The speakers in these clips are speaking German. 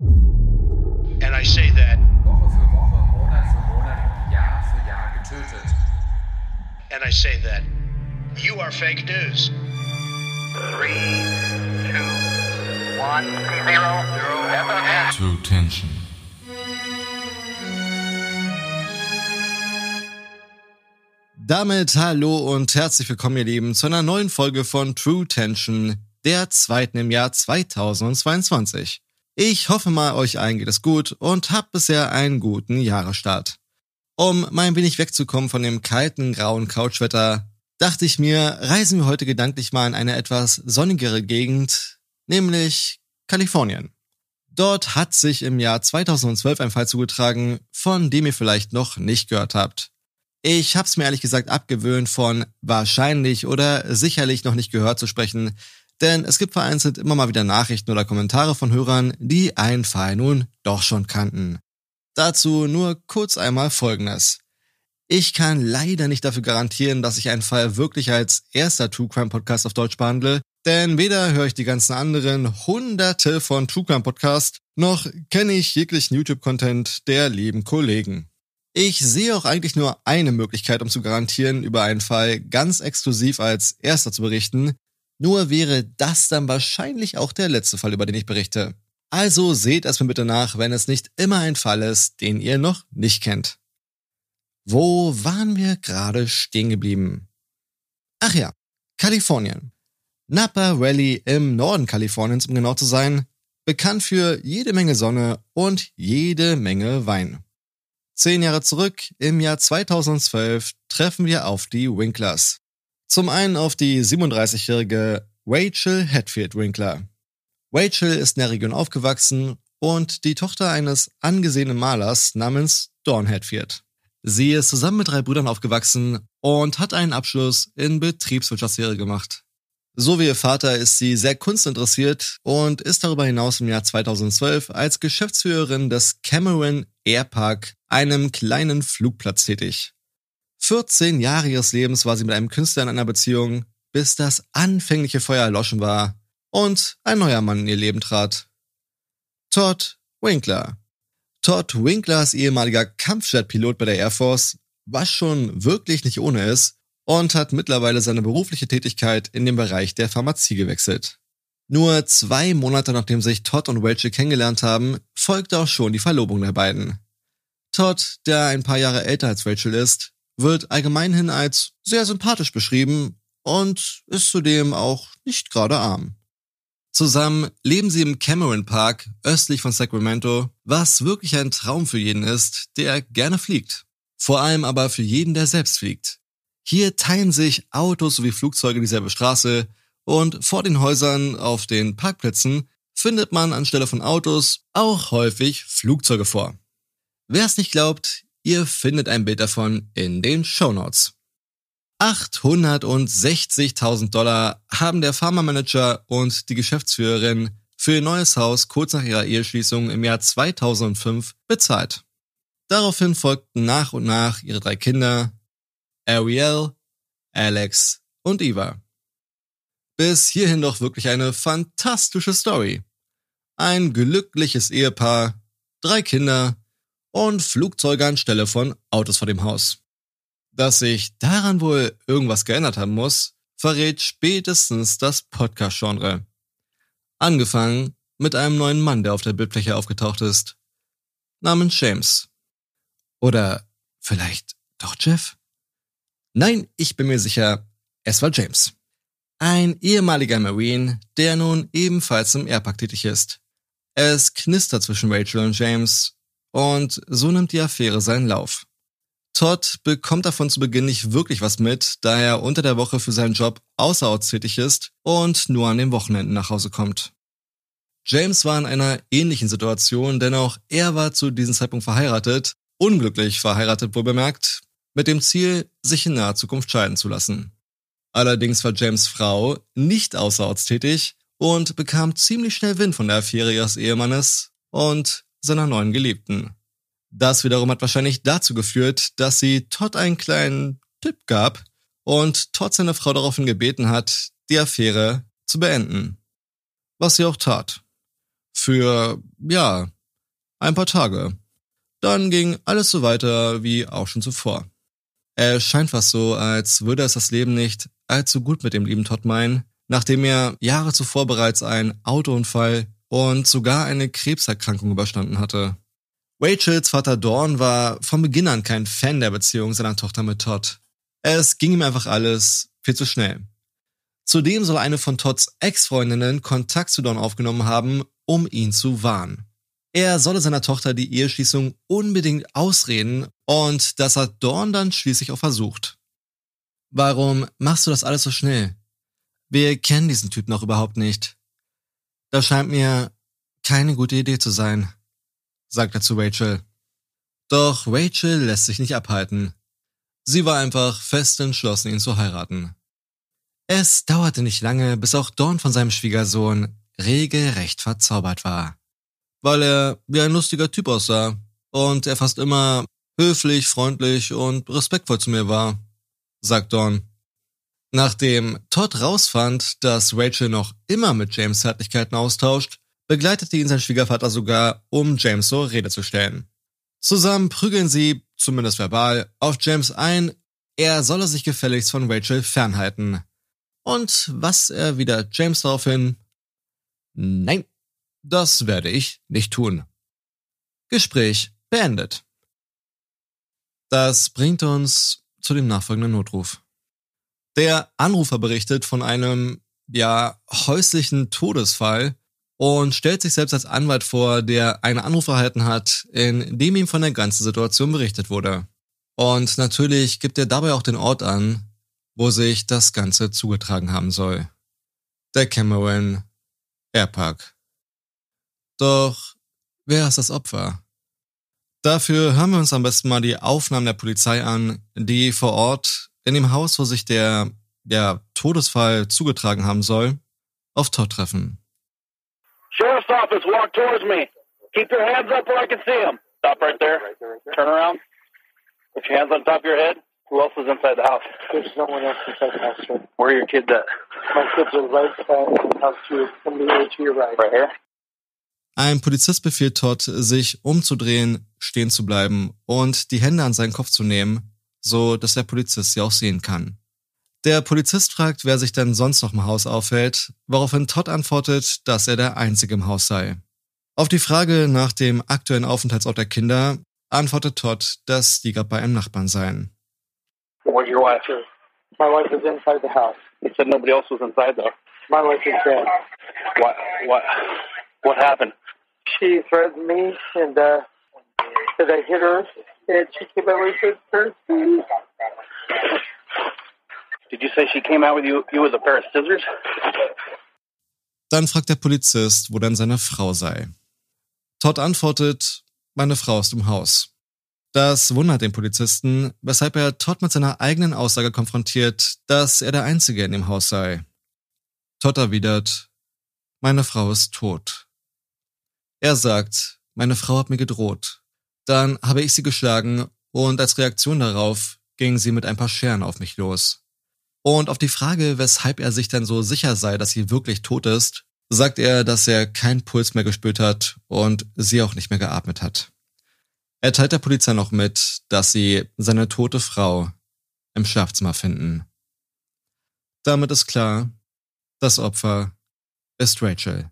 And I say that Woche für Woche, Monat für Monat, Jahr für Jahr getötet. and I say that you are fake news. Three, two, one, zero, zero. True Tension. Damit hallo und herzlich willkommen, ihr Lieben, zu einer neuen Folge von True Tension, der zweiten im Jahr 2022. Ich hoffe mal, euch allen geht es gut und habt bisher einen guten Jahresstart. Um mal ein wenig wegzukommen von dem kalten, grauen Couchwetter, dachte ich mir, reisen wir heute gedanklich mal in eine etwas sonnigere Gegend, nämlich Kalifornien. Dort hat sich im Jahr 2012 ein Fall zugetragen, von dem ihr vielleicht noch nicht gehört habt. Ich hab's mir ehrlich gesagt abgewöhnt, von wahrscheinlich oder sicherlich noch nicht gehört zu sprechen, denn es gibt vereinzelt immer mal wieder Nachrichten oder Kommentare von Hörern, die einen Fall nun doch schon kannten. Dazu nur kurz einmal Folgendes. Ich kann leider nicht dafür garantieren, dass ich einen Fall wirklich als erster True Crime Podcast auf Deutsch behandle, denn weder höre ich die ganzen anderen hunderte von True Crime Podcasts, noch kenne ich jeglichen YouTube-Content der lieben Kollegen. Ich sehe auch eigentlich nur eine Möglichkeit, um zu garantieren, über einen Fall ganz exklusiv als erster zu berichten. Nur wäre das dann wahrscheinlich auch der letzte Fall, über den ich berichte. Also seht es mir bitte nach, wenn es nicht immer ein Fall ist, den ihr noch nicht kennt. Wo waren wir gerade stehen geblieben? Ach ja, Kalifornien. Napa Valley im Norden Kaliforniens, um genau zu sein, bekannt für jede Menge Sonne und jede Menge Wein. Zehn Jahre zurück, im Jahr 2012, treffen wir auf die Winklers. Zum einen auf die 37-jährige Rachel Hatfield Winkler. Rachel ist in der Region aufgewachsen und die Tochter eines angesehenen Malers namens Dawn Hatfield. Sie ist zusammen mit drei Brüdern aufgewachsen und hat einen Abschluss in Betriebswirtschaftslehre gemacht. So wie ihr Vater ist sie sehr kunstinteressiert und ist darüber hinaus im Jahr 2012 als Geschäftsführerin des Cameron Airpark, einem kleinen Flugplatz tätig. 14 Jahre ihres Lebens war sie mit einem Künstler in einer Beziehung, bis das anfängliche Feuer erloschen war und ein neuer Mann in ihr Leben trat. Todd Winkler. Todd Winklers ehemaliger Kampfjetpilot bei der Air Force, was schon wirklich nicht ohne ist, und hat mittlerweile seine berufliche Tätigkeit in den Bereich der Pharmazie gewechselt. Nur zwei Monate nachdem sich Todd und Rachel kennengelernt haben, folgte auch schon die Verlobung der beiden. Todd, der ein paar Jahre älter als Rachel ist, wird allgemeinhin als sehr sympathisch beschrieben und ist zudem auch nicht gerade arm. Zusammen leben sie im Cameron Park östlich von Sacramento, was wirklich ein Traum für jeden ist, der gerne fliegt. Vor allem aber für jeden, der selbst fliegt. Hier teilen sich Autos sowie Flugzeuge dieselbe Straße und vor den Häusern auf den Parkplätzen findet man anstelle von Autos auch häufig Flugzeuge vor. Wer es nicht glaubt, ihr findet ein Bild davon in den Show Notes. 860.000 Dollar haben der Pharma-Manager und die Geschäftsführerin für ihr neues Haus kurz nach ihrer Eheschließung im Jahr 2005 bezahlt. Daraufhin folgten nach und nach ihre drei Kinder, Ariel, Alex und Eva. Bis hierhin doch wirklich eine fantastische Story. Ein glückliches Ehepaar, drei Kinder und Flugzeuge anstelle von Autos vor dem Haus. Dass sich daran wohl irgendwas geändert haben muss, verrät spätestens das Podcast-Genre. Angefangen mit einem neuen Mann, der auf der Bildfläche aufgetaucht ist. Namens James. Oder vielleicht doch Jeff? Nein, ich bin mir sicher, es war James. Ein ehemaliger Marine, der nun ebenfalls im Airpark tätig ist. Es knistert zwischen Rachel und James und so nimmt die Affäre seinen Lauf. Todd bekommt davon zu Beginn nicht wirklich was mit, da er unter der Woche für seinen Job außerorts tätig ist und nur an den Wochenenden nach Hause kommt. James war in einer ähnlichen Situation, denn auch er war zu diesem Zeitpunkt verheiratet, unglücklich verheiratet wohl bemerkt, mit dem Ziel, sich in naher Zukunft scheiden zu lassen. Allerdings war James Frau nicht außerorts tätig und bekam ziemlich schnell Wind von der Affäre ihres Ehemannes und seiner neuen Geliebten. Das wiederum hat wahrscheinlich dazu geführt, dass sie Todd einen kleinen Tipp gab und Todd seine Frau daraufhin gebeten hat, die Affäre zu beenden. Was sie auch tat. Für, ja, ein paar Tage. Dann ging alles so weiter wie auch schon zuvor. Es scheint fast so, als würde es das Leben nicht allzu gut mit dem lieben Todd meinen, nachdem er Jahre zuvor bereits einen Autounfall und sogar eine Krebserkrankung überstanden hatte. Rachels Vater Dawn war von Beginn an kein Fan der Beziehung seiner Tochter mit Todd. Es ging ihm einfach alles viel zu schnell. Zudem soll eine von Todds Ex-Freundinnen Kontakt zu Dawn aufgenommen haben, um ihn zu warnen. Er solle seiner Tochter die Eheschließung unbedingt ausreden und das hat Dawn dann schließlich auch versucht. Warum machst du das alles so schnell? Wir kennen diesen Typ noch überhaupt nicht. Das scheint mir keine gute Idee zu sein, sagt er zu Rachel. Doch Rachel lässt sich nicht abhalten. Sie war einfach fest entschlossen, ihn zu heiraten. Es dauerte nicht lange, bis auch Dawn von seinem Schwiegersohn regelrecht verzaubert war. Weil er wie ein lustiger Typ aussah und er fast immer höflich, freundlich und respektvoll zu mir war, sagt Dawn. Nachdem Todd rausfand, dass Rachel noch immer mit James Zärtlichkeiten austauscht, begleitete ihn sein Schwiegervater sogar, um James zur Rede zu stellen. Zusammen prügeln sie, zumindest verbal, auf James ein, er solle sich gefälligst von Rachel fernhalten. Und was erwidert James daraufhin? Nein, das werde ich nicht tun. Gespräch beendet. Das bringt uns zu dem nachfolgenden Notruf. Der Anrufer berichtet von einem, ja, häuslichen Todesfall und stellt sich selbst als Anwalt vor, der einen Anruf erhalten hat, in dem ihm von der ganzen Situation berichtet wurde. Und natürlich gibt er dabei auch den Ort an, wo sich das Ganze zugetragen haben soll. Der Cameron Airpark. Doch wer ist das Opfer? Dafür hören wir uns am besten mal die Aufnahmen der Polizei an, die vor Ort in dem Haus, wo sich der, der Todesfall zugetragen haben soll, auf Todd treffen. Sheriff's office, walk towards me. Keep your hands up where I can see them. Stop right there. Turn around. Put your hands on top of your head. Who else is inside the house? There's no one else inside the house, sir. Where are your kids at? My kids are right in the house to you, from the to your right. Right here? Ein Polizist befiehlt Todd, sich umzudrehen, stehen zu bleiben und die Hände an seinen Kopf zu nehmen, so dass der Polizist sie auch sehen kann. Der Polizist fragt, wer sich denn sonst noch im Haus aufhält, woraufhin Todd antwortet, dass er der Einzige im Haus sei. Auf die Frage nach dem aktuellen Aufenthaltsort der Kinder antwortet Todd, dass die gerade bei einem Nachbarn seien. Where's your wife? My wife is inside the house. You said nobody else was inside though. My wife is dead. What? What? What happened? She threatened me and uh, that I hit her, and she came out with her scissors. Did you say she came out with you, you with a pair of scissors? Dann fragt der Polizist, wo denn seine Frau sei. Todd antwortet, meine Frau ist im Haus. Das wundert den Polizisten, weshalb er Todd mit seiner eigenen Aussage konfrontiert, dass er der Einzige in dem Haus sei. Todd erwidert, meine Frau ist tot. Er sagt, meine Frau hat mir gedroht. Dann habe ich sie geschlagen und als Reaktion darauf ging sie mit ein paar Scheren auf mich los. Und auf die Frage, weshalb er sich denn so sicher sei, dass sie wirklich tot ist, sagt er, dass er keinen Puls mehr gespürt hat und sie auch nicht mehr geatmet hat. Er teilt der Polizei noch mit, dass sie seine tote Frau im Schlafzimmer finden. Damit ist klar, das Opfer ist Rachel.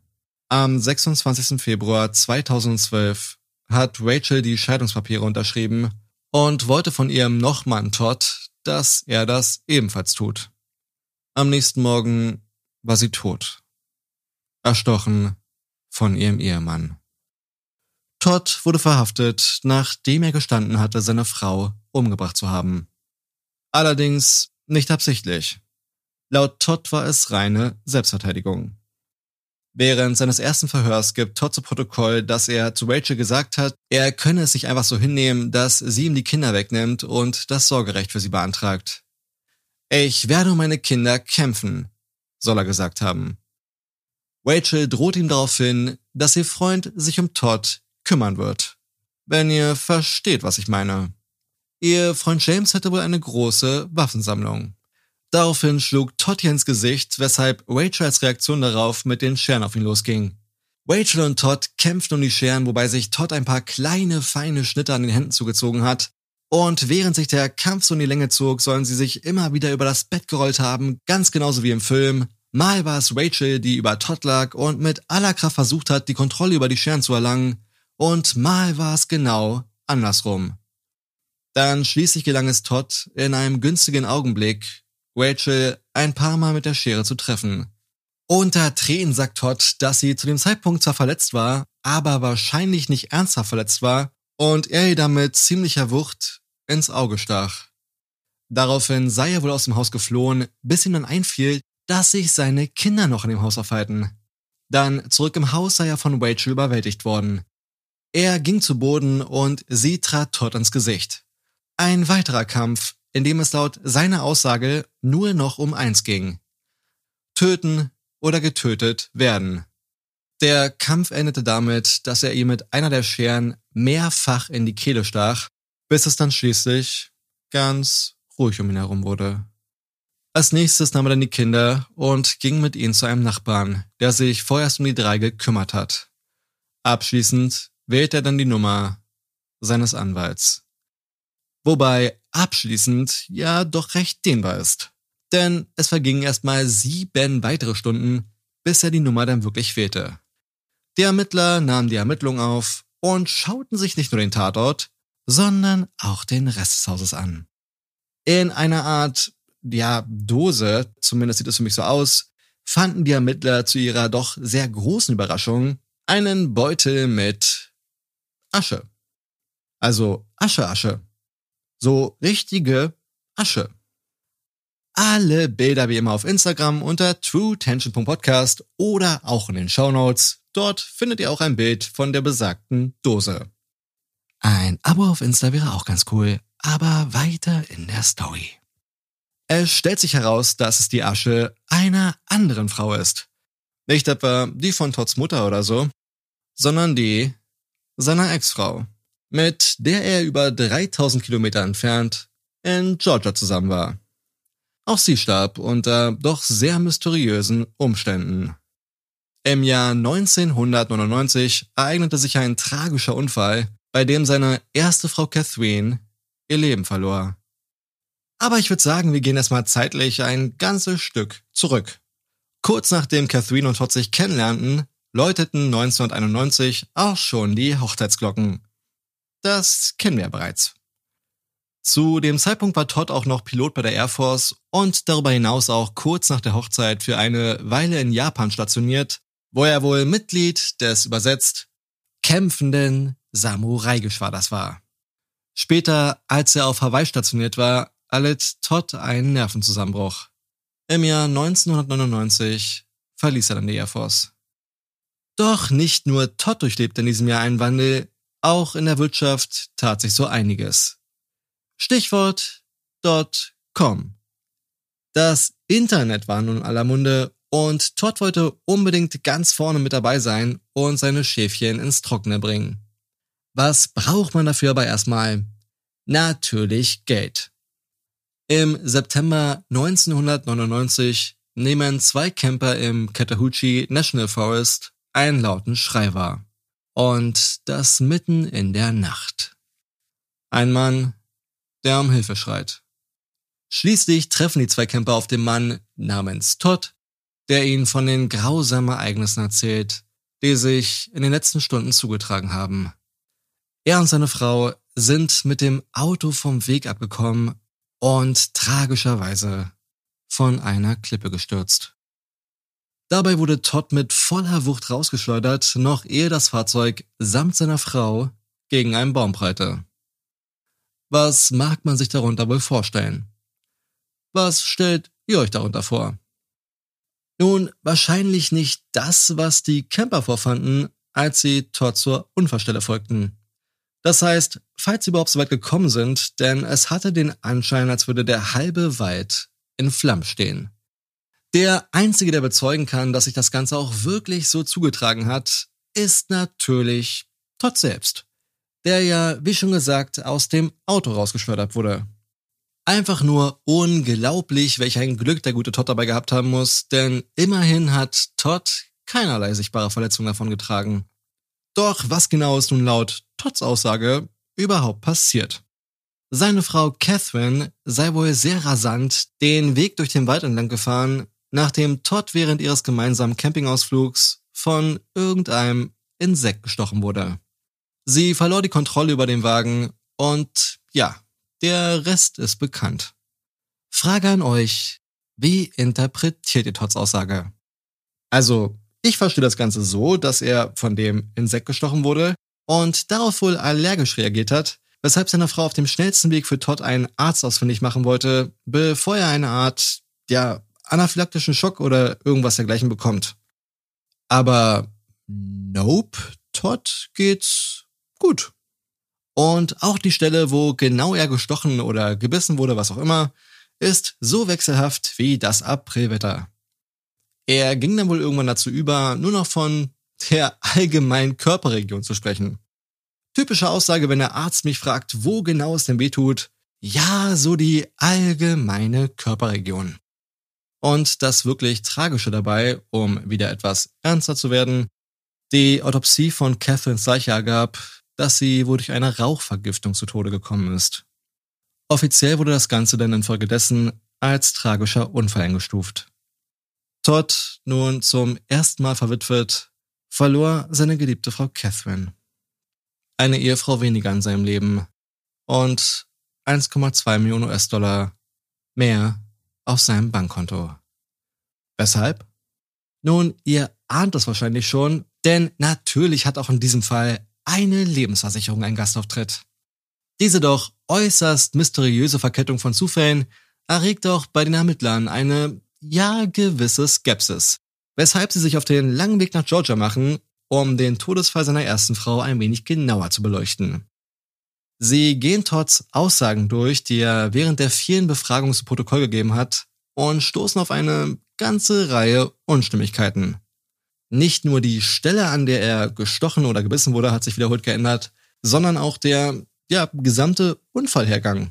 Am 26. Februar 2012 hat Rachel die Scheidungspapiere unterschrieben und wollte von ihrem Nochmann Todd, dass er das ebenfalls tut. Am nächsten Morgen war sie tot. Erstochen von ihrem Ehemann. Todd wurde verhaftet, nachdem er gestanden hatte, seine Frau umgebracht zu haben. Allerdings nicht absichtlich. Laut Todd war es reine Selbstverteidigung. Während seines ersten Verhörs gibt Todd zu Protokoll, dass er zu Rachel gesagt hat, er könne es sich einfach so hinnehmen, dass sie ihm die Kinder wegnimmt und das Sorgerecht für sie beantragt. Ich werde um meine Kinder kämpfen, soll er gesagt haben. Rachel droht ihm daraufhin, dass ihr Freund sich um Todd kümmern wird. Wenn ihr versteht, was ich meine. Ihr Freund James hatte wohl eine große Waffensammlung. Daraufhin schlug Todd ihr ins Gesicht, weshalb Rachel als Reaktion darauf mit den Scheren auf ihn losging. Rachel und Todd kämpften um die Scheren, wobei sich Todd ein paar kleine, feine Schnitte an den Händen zugezogen hat. Und während sich der Kampf so in die Länge zog, sollen sie sich immer wieder über das Bett gerollt haben, ganz genauso wie im Film. Mal war es Rachel, die über Todd lag und mit aller Kraft versucht hat, die Kontrolle über die Scheren zu erlangen. Und mal war es genau andersrum. Dann schließlich gelang es Todd, in einem günstigen Augenblick, Rachel ein paar Mal mit der Schere zu treffen. Unter Tränen sagt Todd, dass sie zu dem Zeitpunkt zwar verletzt war, aber wahrscheinlich nicht ernsthaft verletzt war und er ihr damit ziemlicher Wucht ins Auge stach. Daraufhin sei er wohl aus dem Haus geflohen, bis ihm dann einfiel, dass sich seine Kinder noch in dem Haus aufhalten. Dann zurück im Haus sei er von Rachel überwältigt worden. Er ging zu Boden und sie trat Todd ins Gesicht. Ein weiterer Kampf, in dem es laut seiner Aussage nur noch um eins ging. Töten oder getötet werden. Der Kampf endete damit, dass er ihr mit einer der Scheren mehrfach in die Kehle stach, bis es dann schließlich ganz ruhig um ihn herum wurde. Als nächstes nahm er dann die Kinder und ging mit ihnen zu einem Nachbarn, der sich vorerst um die drei gekümmert hat. Abschließend wählte er dann die Nummer seines Anwalts. Wobei abschließend ja doch recht dehnbar ist. Denn es vergingen erstmal sieben weitere Stunden, bis er die Nummer dann wirklich fehlte. Die Ermittler nahmen die Ermittlung auf und schauten sich nicht nur den Tatort, sondern auch den Rest des Hauses an. In einer Art, ja, Dose, zumindest sieht es für mich so aus, fanden die Ermittler zu ihrer doch sehr großen Überraschung einen Beutel mit Asche. Also Asche, Asche. So richtige Asche. Alle Bilder wie immer auf Instagram unter truetension.podcast oder auch in den Show Notes. Dort findet ihr auch ein Bild von der besagten Dose. Ein Abo auf Insta wäre auch ganz cool, aber weiter in der Story. Es stellt sich heraus, dass es die Asche einer anderen Frau ist. Nicht etwa die von Todds Mutter oder so, sondern die seiner Ex-Frau, mit der er über 3000 Kilometer entfernt in Georgia zusammen war. Auch sie starb unter doch sehr mysteriösen Umständen. Im Jahr 1999 ereignete sich ein tragischer Unfall, bei dem seine erste Frau Catherine ihr Leben verlor. Aber ich würde sagen, wir gehen erstmal zeitlich ein ganzes Stück zurück. Kurz nachdem Catherine und Todd sich kennenlernten, läuteten 1991 auch schon die Hochzeitsglocken. Das kennen wir ja bereits. Zu dem Zeitpunkt war Todd auch noch Pilot bei der Air Force und darüber hinaus auch kurz nach der Hochzeit für eine Weile in Japan stationiert, wo er wohl Mitglied des übersetzt kämpfenden Samurai-Geschwaders war. Später, als er auf Hawaii stationiert war, erlitt Todd einen Nervenzusammenbruch. Im Jahr 1999 verließ er dann die Air Force. Doch nicht nur Todd durchlebte in diesem Jahr einen Wandel, auch in der Wirtschaft tat sich so einiges. Stichwort .com. Das Internet war nun aller Munde und Todd wollte unbedingt ganz vorne mit dabei sein und seine Schäfchen ins Trockene bringen. Was braucht man dafür aber erstmal? Natürlich Geld. Im September 1999 nehmen zwei Camper im Chattahoochee National Forest einen lauten Schrei wahr. Und das mitten in der Nacht. Ein Mann der um Hilfe schreit. Schließlich treffen die zwei Camper auf den Mann namens Todd, der ihnen von den grausamen Ereignissen erzählt, die sich in den letzten Stunden zugetragen haben. Er und seine Frau sind mit dem Auto vom Weg abgekommen und tragischerweise von einer Klippe gestürzt. Dabei wurde Todd mit voller Wucht rausgeschleudert, noch ehe das Fahrzeug samt seiner Frau gegen einen Baum prallte. Was mag man sich darunter wohl vorstellen? Was stellt ihr euch darunter vor? Nun, wahrscheinlich nicht das, was die Camper vorfanden, als sie Todd zur Unfallstelle folgten. Das heißt, falls sie überhaupt so weit gekommen sind, denn es hatte den Anschein, als würde der halbe Wald in Flammen stehen. Der Einzige, der bezeugen kann, dass sich das Ganze auch wirklich so zugetragen hat, ist natürlich Todd selbst der ja, wie schon gesagt, aus dem Auto rausgeschleudert wurde. Einfach nur unglaublich, welch ein Glück der gute Todd dabei gehabt haben muss, denn immerhin hat Todd keinerlei sichtbare Verletzungen davon getragen. Doch was genau ist nun laut Todds Aussage überhaupt passiert? Seine Frau Catherine sei wohl sehr rasant den Weg durch den Wald entlang gefahren, nachdem Todd während ihres gemeinsamen Campingausflugs von irgendeinem Insekt gestochen wurde. Sie verlor die Kontrolle über den Wagen und ja, der Rest ist bekannt. Frage an euch, wie interpretiert ihr Todds Aussage? Also, ich verstehe das Ganze so, dass er von dem Insekt gestochen wurde und darauf wohl allergisch reagiert hat, weshalb seine Frau auf dem schnellsten Weg für Todd einen Arzt ausfindig machen wollte, bevor er eine Art, ja, anaphylaktischen Schock oder irgendwas dergleichen bekommt. Aber nope, Todd geht's gut. Und auch die Stelle, wo genau er gestochen oder gebissen wurde, was auch immer, ist so wechselhaft wie das Aprilwetter. Er ging dann wohl irgendwann dazu über, nur noch von der allgemeinen Körperregion zu sprechen. Typische Aussage, wenn der Arzt mich fragt, wo genau es denn weh tut. Ja, so die allgemeine Körperregion. Und das wirklich Tragische dabei, um wieder etwas ernster zu werden, die Autopsie von Catherine Leiche ergab, dass sie wohl durch eine Rauchvergiftung zu Tode gekommen ist. Offiziell wurde das Ganze dann infolgedessen als tragischer Unfall eingestuft. Todd, nun zum ersten Mal verwitwet, verlor seine geliebte Frau Catherine. Eine Ehefrau weniger in seinem Leben und 1,2 Millionen US-Dollar mehr auf seinem Bankkonto. Weshalb? Nun, ihr ahnt es wahrscheinlich schon, denn natürlich hat auch in diesem Fall eine Lebensversicherung einen Gastauftritt. Diese doch äußerst mysteriöse Verkettung von Zufällen erregt auch bei den Ermittlern eine, ja, gewisse Skepsis, weshalb sie sich auf den langen Weg nach Georgia machen, um den Todesfall seiner ersten Frau ein wenig genauer zu beleuchten. Sie gehen Todds Aussagen durch, die er während der vielen Befragungen zu Protokoll gegeben hat, und stoßen auf eine ganze Reihe Unstimmigkeiten. Nicht nur die Stelle, an der er gestochen oder gebissen wurde, hat sich wiederholt geändert, sondern auch der ja, gesamte Unfallhergang.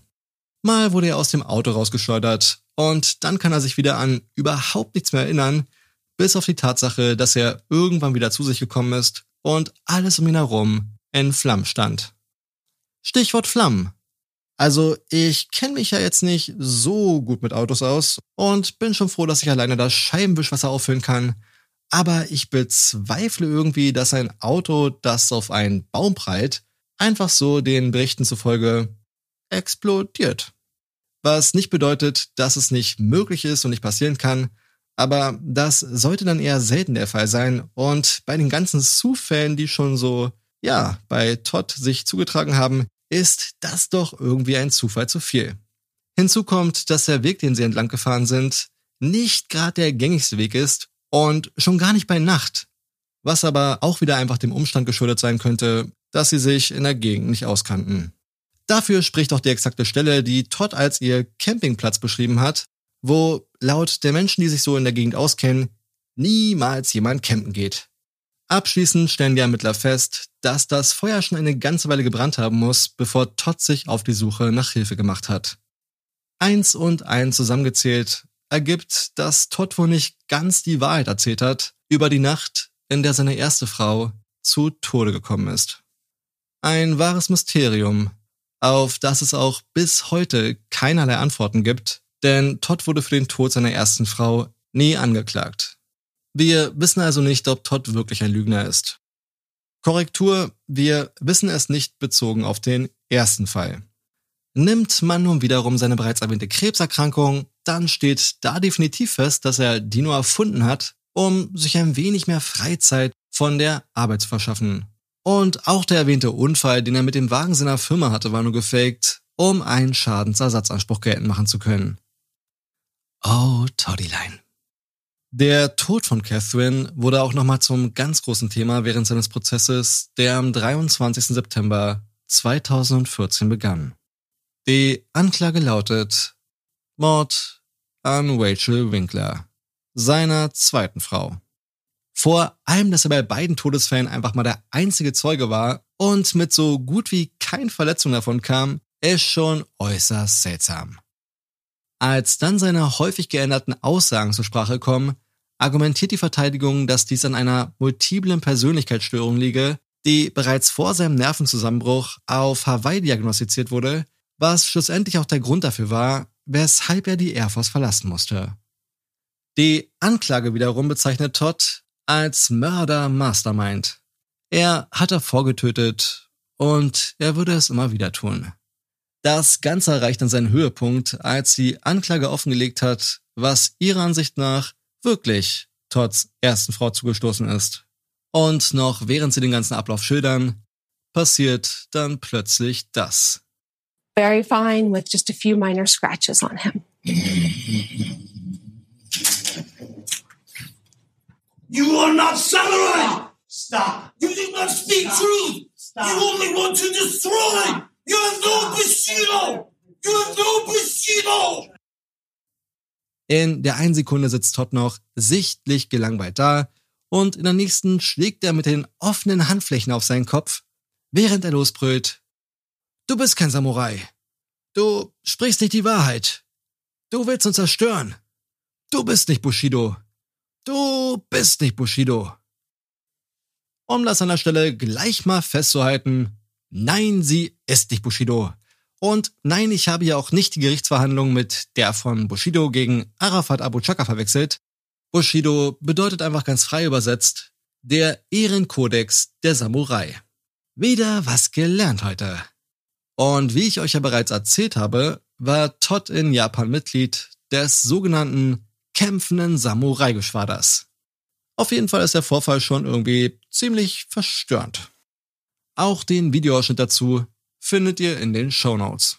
Mal wurde er aus dem Auto rausgeschleudert und dann kann er sich wieder an überhaupt nichts mehr erinnern, bis auf die Tatsache, dass er irgendwann wieder zu sich gekommen ist und alles um ihn herum in Flammen stand. Stichwort Flammen. Also ich kenne mich ja jetzt nicht so gut mit Autos aus und bin schon froh, dass ich alleine das Scheibenwischwasser auffüllen kann. Aber ich bezweifle irgendwie, dass ein Auto, das auf einen Baum prallt, einfach so den Berichten zufolge explodiert. Was nicht bedeutet, dass es nicht möglich ist und nicht passieren kann, aber das sollte dann eher selten der Fall sein und bei den ganzen Zufällen, die schon so, ja, bei Todd sich zugetragen haben, ist das doch irgendwie ein Zufall zu viel. Hinzu kommt, dass der Weg, den sie entlang gefahren sind, nicht gerade der gängigste Weg ist und schon gar nicht bei Nacht. Was aber auch wieder einfach dem Umstand geschuldet sein könnte, dass sie sich in der Gegend nicht auskannten. Dafür spricht auch die exakte Stelle, die Todd als ihr Campingplatz beschrieben hat, wo laut der Menschen, die sich so in der Gegend auskennen, niemals jemand campen geht. Abschließend stellen die Ermittler fest, dass das Feuer schon eine ganze Weile gebrannt haben muss, bevor Todd sich auf die Suche nach Hilfe gemacht hat. Eins und eins zusammengezählt ergibt, dass Todd wohl nicht ganz die Wahrheit erzählt hat über die Nacht, in der seine erste Frau zu Tode gekommen ist. Ein wahres Mysterium, auf das es auch bis heute keinerlei Antworten gibt, denn Todd wurde für den Tod seiner ersten Frau nie angeklagt. Wir wissen also nicht, ob Todd wirklich ein Lügner ist. Korrektur, wir wissen es nicht bezogen auf den ersten Fall. Nimmt man nun wiederum seine bereits erwähnte Krebserkrankung, dann steht da definitiv fest, dass er die nur erfunden hat, um sich ein wenig mehr Freizeit von der Arbeit zu verschaffen. Und auch der erwähnte Unfall, den er mit dem Wagen seiner Firma hatte, war nur gefaked, um einen Schadensersatzanspruch geltend machen zu können. Oh, Toddyline. Der Tod von Catherine wurde auch nochmal zum ganz großen Thema während seines Prozesses, der am 23. September 2014 begann. Die Anklage lautet Mord an Rachel Winkler, seiner zweiten Frau. Vor allem, dass er bei beiden Todesfällen einfach mal der einzige Zeuge war und mit so gut wie kein Verletzung davon kam, ist schon äußerst seltsam. Als dann seine häufig geänderten Aussagen zur Sprache kommen, argumentiert die Verteidigung, dass dies an einer multiplen Persönlichkeitsstörung liege, die bereits vor seinem Nervenzusammenbruch auf Hawaii diagnostiziert wurde, was schlussendlich auch der Grund dafür war, weshalb er die Air Force verlassen musste. Die Anklage wiederum bezeichnet Todd als Mörder Mastermind. Er hatte vorgetötet und er würde es immer wieder tun. Das Ganze erreicht dann seinen Höhepunkt, als die Anklage offengelegt hat, was ihrer Ansicht nach wirklich Todds ersten Frau zugestoßen ist. Und noch während sie den ganzen Ablauf schildern, passiert dann plötzlich das. Very fine with just a few minor scratches on him. You are not samurai! Stop. You do not speak truth! You only want to destroy! You're no Bushido! You're no Bushido! In der einen Sekunde sitzt Todd noch sichtlich gelangweilt da und in der nächsten schlägt er mit den offenen Handflächen auf seinen Kopf, während er losbrüllt. Du bist kein Samurai. Du sprichst nicht die Wahrheit. Du willst uns zerstören. Du bist nicht Bushido. Du bist nicht Bushido. Um das an der Stelle gleich mal festzuhalten, nein, sie ist nicht Bushido. Und nein, ich habe ja auch nicht die Gerichtsverhandlung mit der von Bushido gegen Arafat Abu Chaka verwechselt. Bushido bedeutet einfach ganz frei übersetzt der Ehrenkodex der Samurai. Wieder was gelernt heute. Und wie ich euch ja bereits erzählt habe, war Todd in Japan Mitglied des sogenannten kämpfenden Samurai-Geschwaders. Auf jeden Fall ist der Vorfall schon irgendwie ziemlich verstörend. Auch den Videoausschnitt dazu findet ihr in den Show Notes.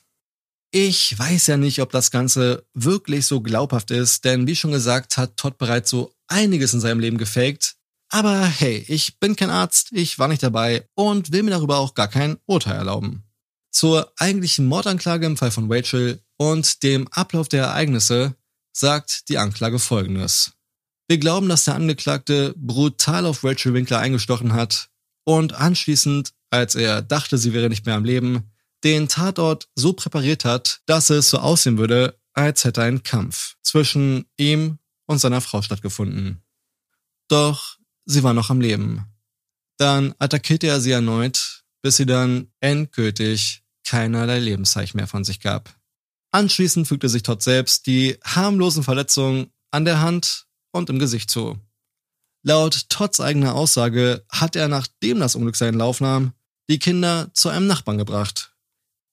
Ich weiß ja nicht, ob das Ganze wirklich so glaubhaft ist, denn wie schon gesagt, hat Todd bereits so einiges in seinem Leben gefaked. Aber hey, ich bin kein Arzt, ich war nicht dabei und will mir darüber auch gar kein Urteil erlauben. Zur eigentlichen Mordanklage im Fall von Rachel und dem Ablauf der Ereignisse sagt die Anklage folgendes. Wir glauben, dass der Angeklagte brutal auf Rachel Winkler eingestochen hat und anschließend, als er dachte, sie wäre nicht mehr am Leben, den Tatort so präpariert hat, dass es so aussehen würde, als hätte ein Kampf zwischen ihm und seiner Frau stattgefunden. Doch sie war noch am Leben. Dann attackierte er sie erneut, bis sie dann endgültig keinerlei Lebenszeichen mehr von sich gab. Anschließend fügte sich Todd selbst die harmlosen Verletzungen an der Hand und im Gesicht zu. Laut Todds eigener Aussage hat er, nachdem das Unglück seinen Lauf nahm, die Kinder zu einem Nachbarn gebracht.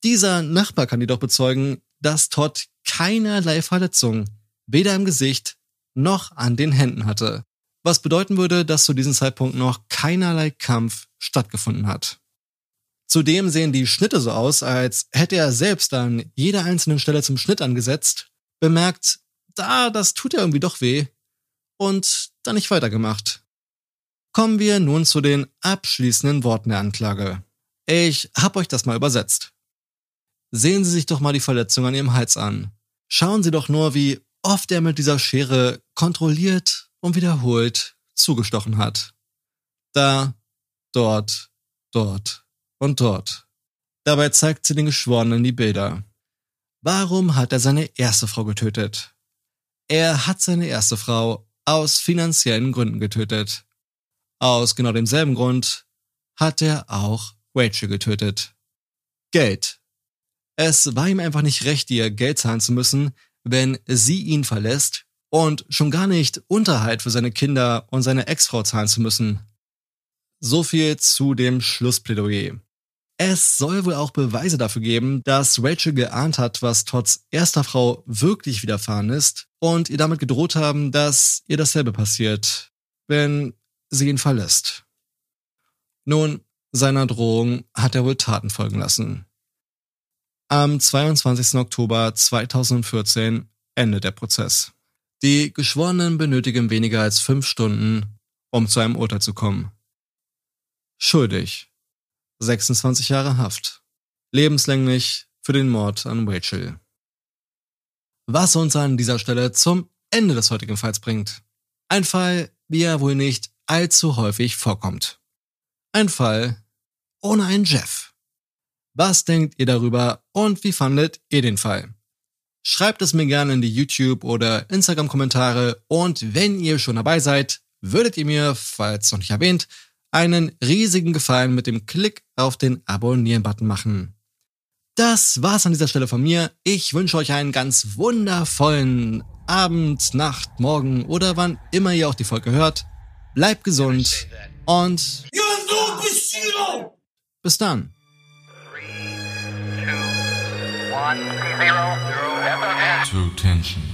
Dieser Nachbar kann jedoch bezeugen, dass Todd keinerlei Verletzungen, weder im Gesicht noch an den Händen hatte, was bedeuten würde, dass zu diesem Zeitpunkt noch keinerlei Kampf stattgefunden hat. Zudem sehen die Schnitte so aus, als hätte er selbst an jeder einzelnen Stelle zum Schnitt angesetzt, bemerkt, da, das tut ja irgendwie doch weh, und dann nicht weitergemacht. Kommen wir nun zu den abschließenden Worten der Anklage. Ich hab euch das mal übersetzt. Sehen Sie sich doch mal die Verletzung an Ihrem Hals an. Schauen Sie doch nur, wie oft er mit dieser Schere kontrolliert und wiederholt zugestochen hat. Da, dort, dort und dort. Dabei zeigt sie den Geschworenen die Bilder. Warum hat er seine erste Frau getötet? Er hat seine erste Frau aus finanziellen Gründen getötet. Aus genau demselben Grund hat er auch Rachel getötet. Geld. Es war ihm einfach nicht recht, ihr Geld zahlen zu müssen, wenn sie ihn verlässt und schon gar nicht Unterhalt für seine Kinder und seine Ex-Frau zahlen zu müssen. So viel zu dem Schlussplädoyer. Es soll wohl auch Beweise dafür geben, dass Rachel geahnt hat, was Todds erster Frau wirklich widerfahren ist und ihr damit gedroht haben, dass ihr dasselbe passiert, wenn sie ihn verlässt. Nun, seiner Drohung hat er wohl Taten folgen lassen. Am 22. Oktober 2014 endet der Prozess. Die Geschworenen benötigen weniger als fünf Stunden, um zu einem Urteil zu kommen. Schuldig 26 Jahre Haft. Lebenslänglich für den Mord an Rachel. Was uns an dieser Stelle zum Ende des heutigen Falls bringt. Ein Fall, wie er wohl nicht allzu häufig vorkommt. Ein Fall ohne einen Jeff. Was denkt ihr darüber und wie fandet ihr den Fall? schreibt es mir gerne in die YouTube- oder Instagram-Kommentare und wenn ihr schon dabei seid, würdet ihr mir, falls noch nicht erwähnt, einen riesigen Gefallen mit dem Klick auf den Abonnieren-Button machen. Das war's an dieser Stelle von mir. Ich wünsche euch einen ganz wundervollen Abend, Nacht, Morgen oder wann immer ihr auch die Folge hört. Bleibt gesund und bis dann. One. True Tension.